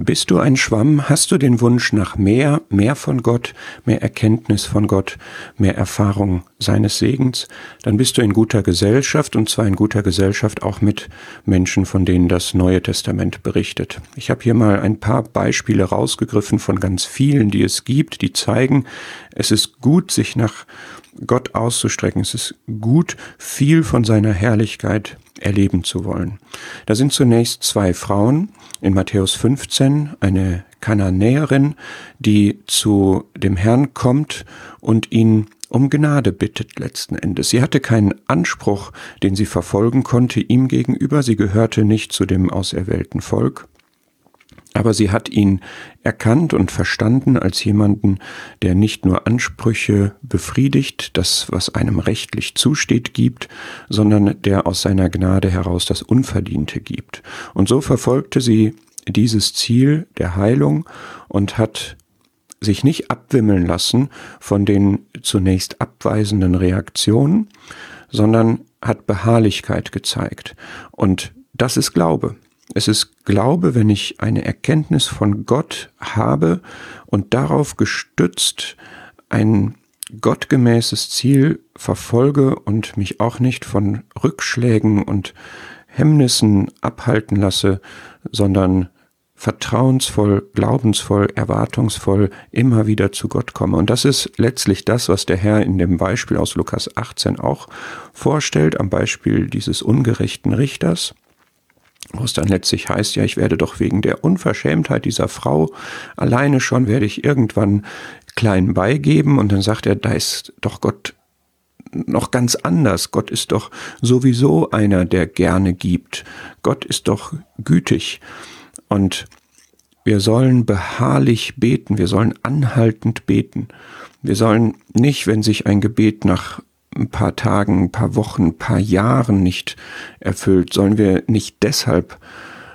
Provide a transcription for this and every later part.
Bist du ein Schwamm? Hast du den Wunsch nach mehr, mehr von Gott, mehr Erkenntnis von Gott, mehr Erfahrung seines Segens? Dann bist du in guter Gesellschaft und zwar in guter Gesellschaft auch mit Menschen, von denen das Neue Testament berichtet. Ich habe hier mal ein paar Beispiele rausgegriffen von ganz vielen, die es gibt, die zeigen, es ist gut, sich nach Gott auszustrecken. Es ist gut, viel von seiner Herrlichkeit erleben zu wollen. Da sind zunächst zwei Frauen in Matthäus 15, eine Kananäerin, die zu dem Herrn kommt und ihn um Gnade bittet letzten Endes. Sie hatte keinen Anspruch, den sie verfolgen konnte ihm gegenüber, sie gehörte nicht zu dem auserwählten Volk, aber sie hat ihn erkannt und verstanden als jemanden, der nicht nur Ansprüche befriedigt, das, was einem rechtlich zusteht, gibt, sondern der aus seiner Gnade heraus das Unverdiente gibt. Und so verfolgte sie dieses Ziel der Heilung und hat sich nicht abwimmeln lassen von den zunächst abweisenden Reaktionen, sondern hat Beharrlichkeit gezeigt. Und das ist Glaube. Es ist Glaube, wenn ich eine Erkenntnis von Gott habe und darauf gestützt ein gottgemäßes Ziel verfolge und mich auch nicht von Rückschlägen und Hemmnissen abhalten lasse, sondern vertrauensvoll, glaubensvoll, erwartungsvoll immer wieder zu Gott komme. Und das ist letztlich das, was der Herr in dem Beispiel aus Lukas 18 auch vorstellt, am Beispiel dieses ungerechten Richters wo es dann letztlich heißt, ja, ich werde doch wegen der Unverschämtheit dieser Frau alleine schon werde ich irgendwann klein beigeben und dann sagt er, da ist doch Gott noch ganz anders. Gott ist doch sowieso einer, der gerne gibt. Gott ist doch gütig und wir sollen beharrlich beten, wir sollen anhaltend beten. Wir sollen nicht, wenn sich ein Gebet nach ein paar Tagen, ein paar Wochen, ein paar Jahren nicht erfüllt, sollen wir nicht deshalb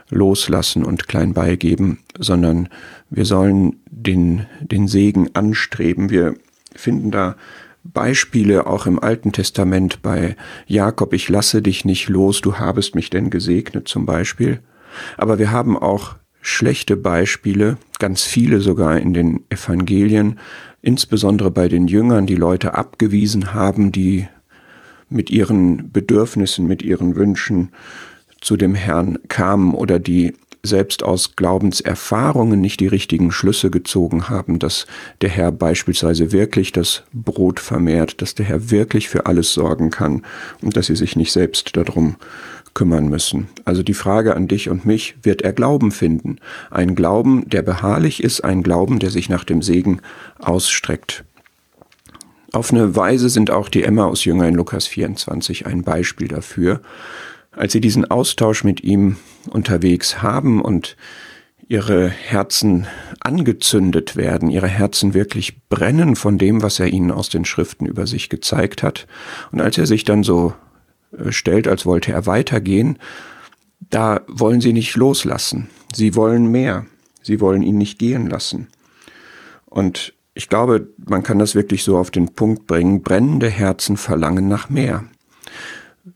loslassen und klein beigeben, sondern wir sollen den, den Segen anstreben. Wir finden da Beispiele auch im Alten Testament bei Jakob, ich lasse dich nicht los, du habest mich denn gesegnet zum Beispiel. Aber wir haben auch schlechte Beispiele, ganz viele sogar in den Evangelien, insbesondere bei den Jüngern, die Leute abgewiesen haben, die mit ihren Bedürfnissen, mit ihren Wünschen zu dem Herrn kamen oder die selbst aus Glaubenserfahrungen nicht die richtigen Schlüsse gezogen haben, dass der Herr beispielsweise wirklich das Brot vermehrt, dass der Herr wirklich für alles sorgen kann und dass sie sich nicht selbst darum kümmern müssen. Also die Frage an dich und mich, wird er Glauben finden? Ein Glauben, der beharrlich ist, ein Glauben, der sich nach dem Segen ausstreckt. Auf eine Weise sind auch die Emmaus-Jünger in Lukas 24 ein Beispiel dafür. Als sie diesen Austausch mit ihm unterwegs haben und ihre Herzen angezündet werden, ihre Herzen wirklich brennen von dem, was er ihnen aus den Schriften über sich gezeigt hat. Und als er sich dann so stellt, als wollte er weitergehen, da wollen sie nicht loslassen. Sie wollen mehr. Sie wollen ihn nicht gehen lassen. Und ich glaube, man kann das wirklich so auf den Punkt bringen. Brennende Herzen verlangen nach mehr.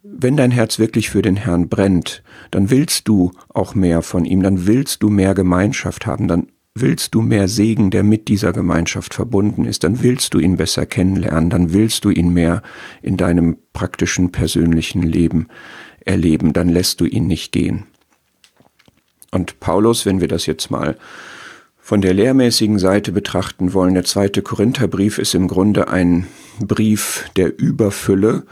Wenn dein Herz wirklich für den Herrn brennt, dann willst du auch mehr von ihm, dann willst du mehr Gemeinschaft haben, dann willst du mehr Segen, der mit dieser Gemeinschaft verbunden ist, dann willst du ihn besser kennenlernen, dann willst du ihn mehr in deinem praktischen persönlichen Leben erleben, dann lässt du ihn nicht gehen. Und Paulus, wenn wir das jetzt mal von der lehrmäßigen Seite betrachten wollen, der zweite Korintherbrief ist im Grunde ein Brief der Überfülle,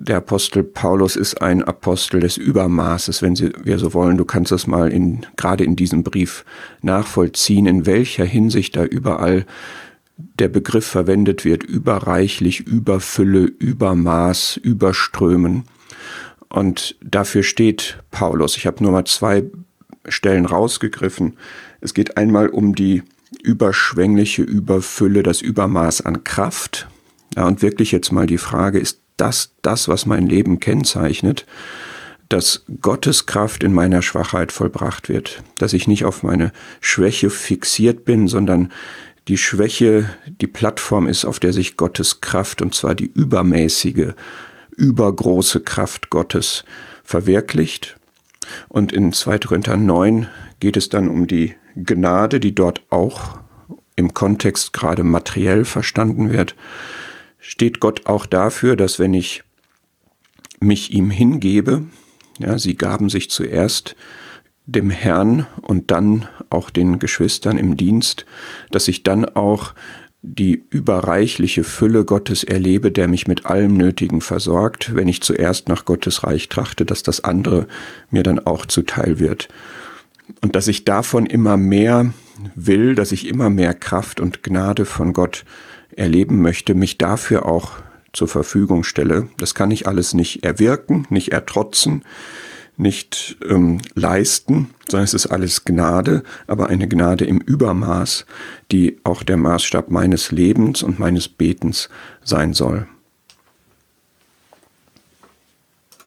der Apostel Paulus ist ein Apostel des Übermaßes, wenn Sie, wir so wollen. Du kannst das mal in, gerade in diesem Brief nachvollziehen, in welcher Hinsicht da überall der Begriff verwendet wird, überreichlich, Überfülle, Übermaß, Überströmen. Und dafür steht Paulus. Ich habe nur mal zwei Stellen rausgegriffen. Es geht einmal um die überschwängliche Überfülle, das Übermaß an Kraft. Ja, und wirklich jetzt mal die Frage, ist das das, was mein Leben kennzeichnet, dass Gottes Kraft in meiner Schwachheit vollbracht wird, dass ich nicht auf meine Schwäche fixiert bin, sondern die Schwäche die Plattform ist, auf der sich Gottes Kraft, und zwar die übermäßige, übergroße Kraft Gottes verwirklicht. Und in 2. Korinther 9 geht es dann um die Gnade, die dort auch im Kontext gerade materiell verstanden wird. Steht Gott auch dafür, dass wenn ich mich ihm hingebe, ja, sie gaben sich zuerst dem Herrn und dann auch den Geschwistern im Dienst, dass ich dann auch die überreichliche Fülle Gottes erlebe, der mich mit allem Nötigen versorgt, wenn ich zuerst nach Gottes Reich trachte, dass das andere mir dann auch zuteil wird. Und dass ich davon immer mehr will, dass ich immer mehr Kraft und Gnade von Gott erleben möchte, mich dafür auch zur Verfügung stelle. Das kann ich alles nicht erwirken, nicht ertrotzen, nicht ähm, leisten, sondern es ist alles Gnade, aber eine Gnade im Übermaß, die auch der Maßstab meines Lebens und meines Betens sein soll.